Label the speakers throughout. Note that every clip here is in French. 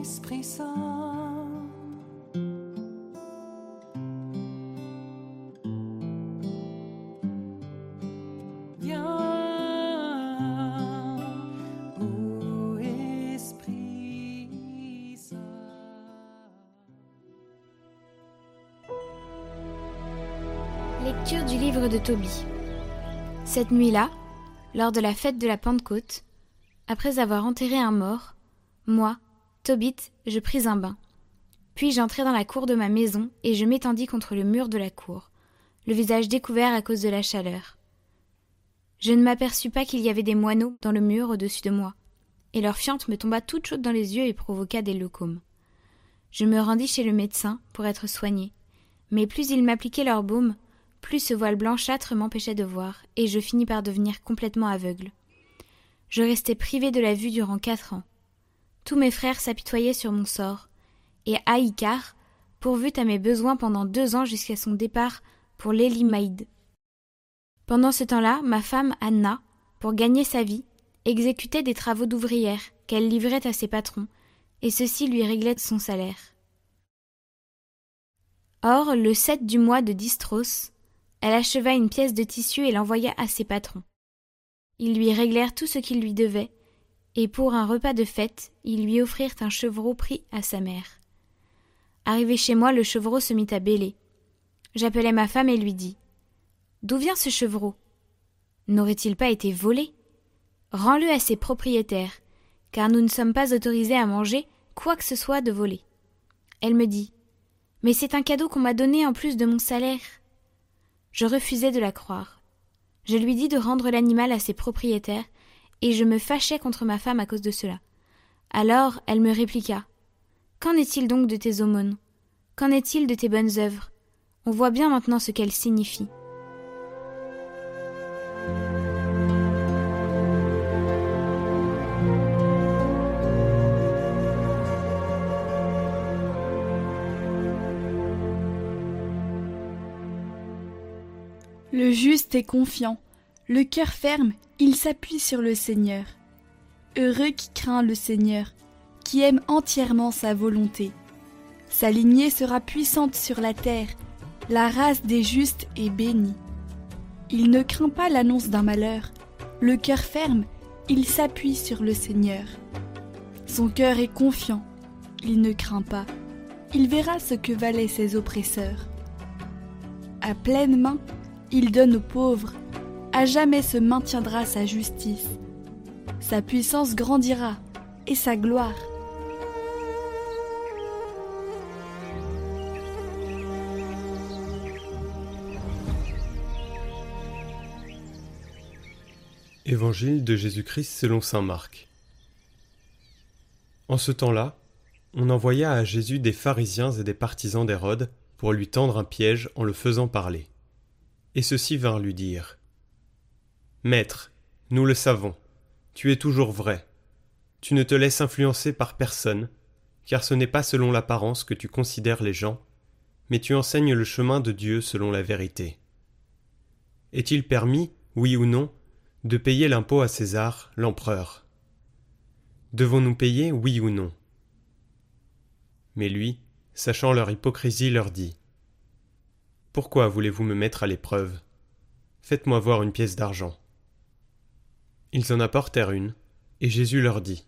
Speaker 1: Esprit Saint.
Speaker 2: Lecture du livre de Tobie. Cette nuit-là, lors de la fête de la Pentecôte, après avoir enterré un mort, moi, Tobit, je pris un bain. Puis j'entrai dans la cour de ma maison et je m'étendis contre le mur de la cour, le visage découvert à cause de la chaleur. Je ne m'aperçus pas qu'il y avait des moineaux dans le mur au-dessus de moi, et leur fiente me tomba toute chaude dans les yeux et provoqua des leucomes. Je me rendis chez le médecin pour être soigné, mais plus ils m'appliquaient leur baume, plus ce voile blanchâtre m'empêchait de voir, et je finis par devenir complètement aveugle. Je restai privé de la vue durant quatre ans. Tous mes frères s'apitoyaient sur mon sort, et Aïkar pourvut à mes besoins pendant deux ans jusqu'à son départ pour l'Élimaïde. Pendant ce temps-là, ma femme Anna, pour gagner sa vie, exécutait des travaux d'ouvrière qu'elle livrait à ses patrons, et ceux-ci lui réglaient son salaire. Or, le 7 du mois de Distros, elle acheva une pièce de tissu et l'envoya à ses patrons. Ils lui réglèrent tout ce qu'ils lui devaient, et pour un repas de fête, ils lui offrirent un chevreau pris à sa mère. Arrivé chez moi, le chevreau se mit à bêler. J'appelai ma femme et lui dis D'où vient ce chevreau? N'aurait-il pas été volé? Rends-le à ses propriétaires, car nous ne sommes pas autorisés à manger quoi que ce soit de volé. Elle me dit Mais c'est un cadeau qu'on m'a donné en plus de mon salaire. Je refusai de la croire. Je lui dis de rendre l'animal à ses propriétaires, et je me fâchais contre ma femme à cause de cela. Alors elle me répliqua. Qu'en est-il donc de tes aumônes? Qu'en est-il de tes bonnes œuvres? On voit bien maintenant ce qu'elles signifient.
Speaker 3: Le juste est confiant, le cœur ferme, il s'appuie sur le Seigneur. Heureux qui craint le Seigneur, qui aime entièrement sa volonté. Sa lignée sera puissante sur la terre, la race des justes est bénie. Il ne craint pas l'annonce d'un malheur, le cœur ferme, il s'appuie sur le Seigneur. Son cœur est confiant, il ne craint pas, il verra ce que valaient ses oppresseurs. À pleine main, il donne aux pauvres, à jamais se maintiendra sa justice. Sa puissance grandira et sa gloire.
Speaker 4: Évangile de Jésus-Christ selon saint Marc. En ce temps-là, on envoya à Jésus des pharisiens et des partisans d'Hérode pour lui tendre un piège en le faisant parler. Et ceux-ci vinrent lui dire Maître, nous le savons, tu es toujours vrai. Tu ne te laisses influencer par personne, car ce n'est pas selon l'apparence que tu considères les gens, mais tu enseignes le chemin de Dieu selon la vérité. Est-il permis, oui ou non, de payer l'impôt à César, l'empereur? Devons-nous payer, oui ou non? Mais lui, sachant leur hypocrisie, leur dit Pourquoi voulez-vous me mettre à l'épreuve? Faites-moi voir une pièce d'argent. Ils en apportèrent une, et Jésus leur dit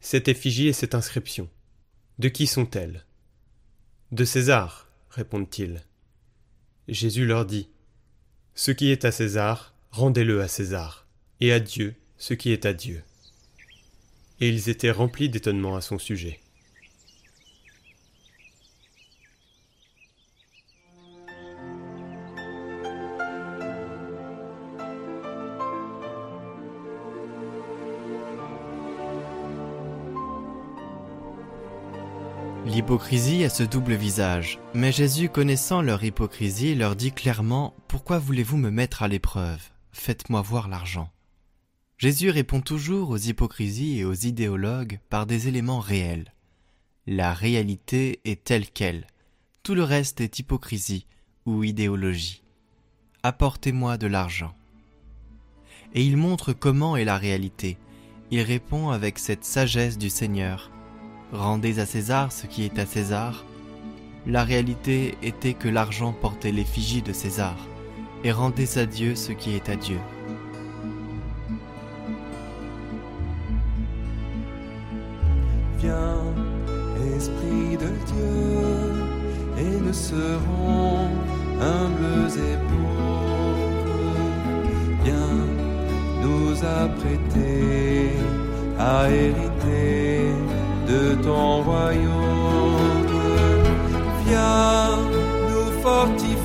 Speaker 4: Cette effigie et cette inscription, de qui sont-elles? De César, répondent-ils. Jésus leur dit Ce qui est à César, rendez-le à César, et à Dieu ce qui est à Dieu. Et ils étaient remplis d'étonnement à son sujet.
Speaker 5: L'hypocrisie a ce double visage, mais Jésus, connaissant leur hypocrisie, leur dit clairement Pourquoi voulez-vous me mettre à l'épreuve? Faites-moi voir l'argent. Jésus répond toujours aux hypocrisies et aux idéologues par des éléments réels. La réalité est telle qu'elle. Tout le reste est hypocrisie ou idéologie. Apportez-moi de l'argent. Et il montre comment est la réalité. Il répond avec cette sagesse du Seigneur. Rendez à César ce qui est à César. La réalité était que l'argent portait l'effigie de César, et rendez à Dieu ce qui est à Dieu.
Speaker 1: Viens, Esprit de Dieu, et nous serons humbles et pauvres. Viens nous apprêter à hériter de ton royaume. Viens nous fortifier